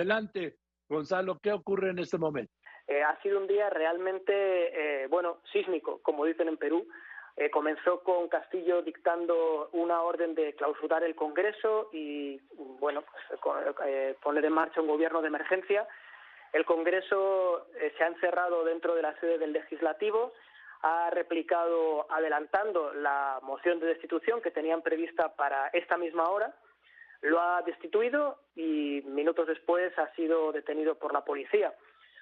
Adelante, Gonzalo, ¿qué ocurre en este momento? Eh, ha sido un día realmente, eh, bueno, sísmico, como dicen en Perú. Eh, comenzó con Castillo dictando una orden de clausurar el Congreso y, bueno, pues, poner en marcha un gobierno de emergencia. El Congreso se ha encerrado dentro de la sede del Legislativo, ha replicado adelantando la moción de destitución que tenían prevista para esta misma hora lo ha destituido y minutos después ha sido detenido por la policía.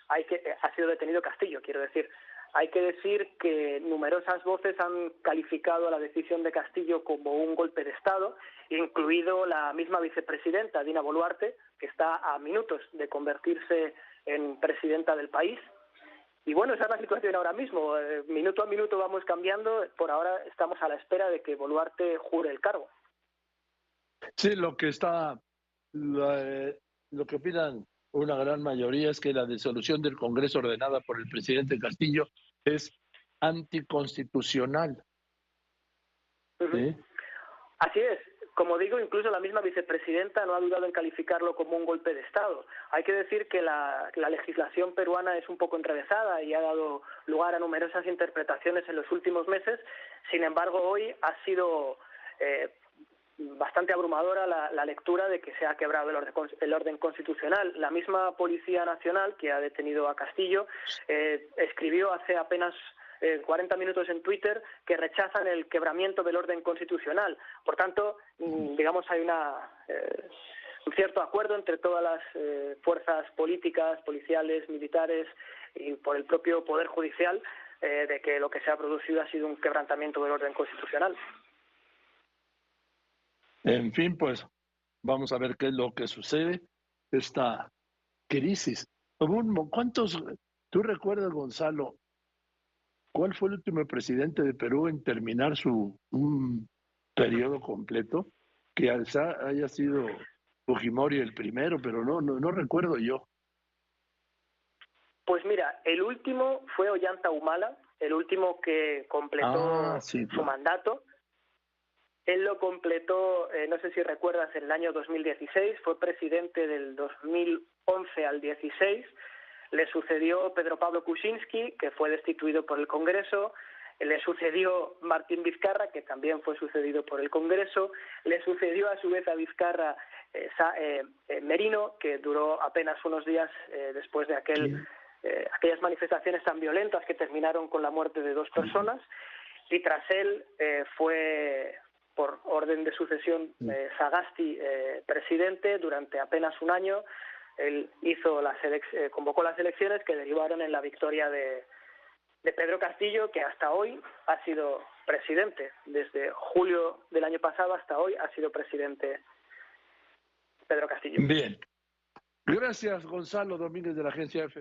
Hay que, eh, ha sido detenido Castillo, quiero decir. Hay que decir que numerosas voces han calificado la decisión de Castillo como un golpe de Estado, incluido la misma vicepresidenta, Dina Boluarte, que está a minutos de convertirse en presidenta del país. Y bueno, esa es la situación ahora mismo. Eh, minuto a minuto vamos cambiando. Por ahora estamos a la espera de que Boluarte jure el cargo. Sí, lo que está, eh, lo, que opinan una gran mayoría es que la disolución del Congreso ordenada por el presidente Castillo es anticonstitucional. Así es. Como digo, incluso la misma vicepresidenta no ha dudado en calificarlo como un golpe de Estado. Hay que decir que la, legislación peruana es un poco enrevesada y ha dado lugar a numerosas interpretaciones en los últimos meses. Sin embargo, hoy ha sido eh, bastante abrumadora la, lectura de que se ha quebrado el orden, constitucional. La misma Policía Nacional, que ha detenido a Castillo, eh, escribió hace apenas 40 eh, minutos en Twitter que rechazan el quebramiento del orden constitucional. Por tanto, mm, digamos, hay una, eh, un cierto acuerdo entre todas las fuerzas políticas, policiales, militares y por el propio Poder Judicial de que lo que se ha producido ha sido un quebrantamiento del orden constitucional. En fin, pues vamos a ver qué es lo que sucede. Esta crisis. ¿Cuántos, tú recuerdas, Gonzalo, cuál fue el último presidente de Perú en terminar su un periodo completo? Que haya sido Fujimori el primero, pero no, no, no recuerdo yo. Pues mira, el último fue Ollanta Humala, el último que completó ah, su mandato él lo completó, eh, no sé si recuerdas, en el año 2016, fue presidente del 2011 al 16. Le sucedió Pedro Pablo Kuczynski, que fue destituido por el Congreso. Le sucedió Martín Vizcarra, que también fue sucedido por el Congreso. Le sucedió a su vez a Vizcarra eh, eh, Merino, que duró apenas unos días después de aquel, aquellas manifestaciones tan violentas que terminaron con la muerte de dos personas. Y tras él fue, orden de sucesión eh, Sagasti eh, presidente durante apenas un año. Él hizo las eh, convocó las elecciones que derivaron en la victoria de, de Pedro Castillo, que hasta hoy ha sido presidente. Desde julio del año pasado hasta hoy ha sido presidente Pedro Castillo. Bien. Gracias, Gonzalo Domínguez de la agencia F.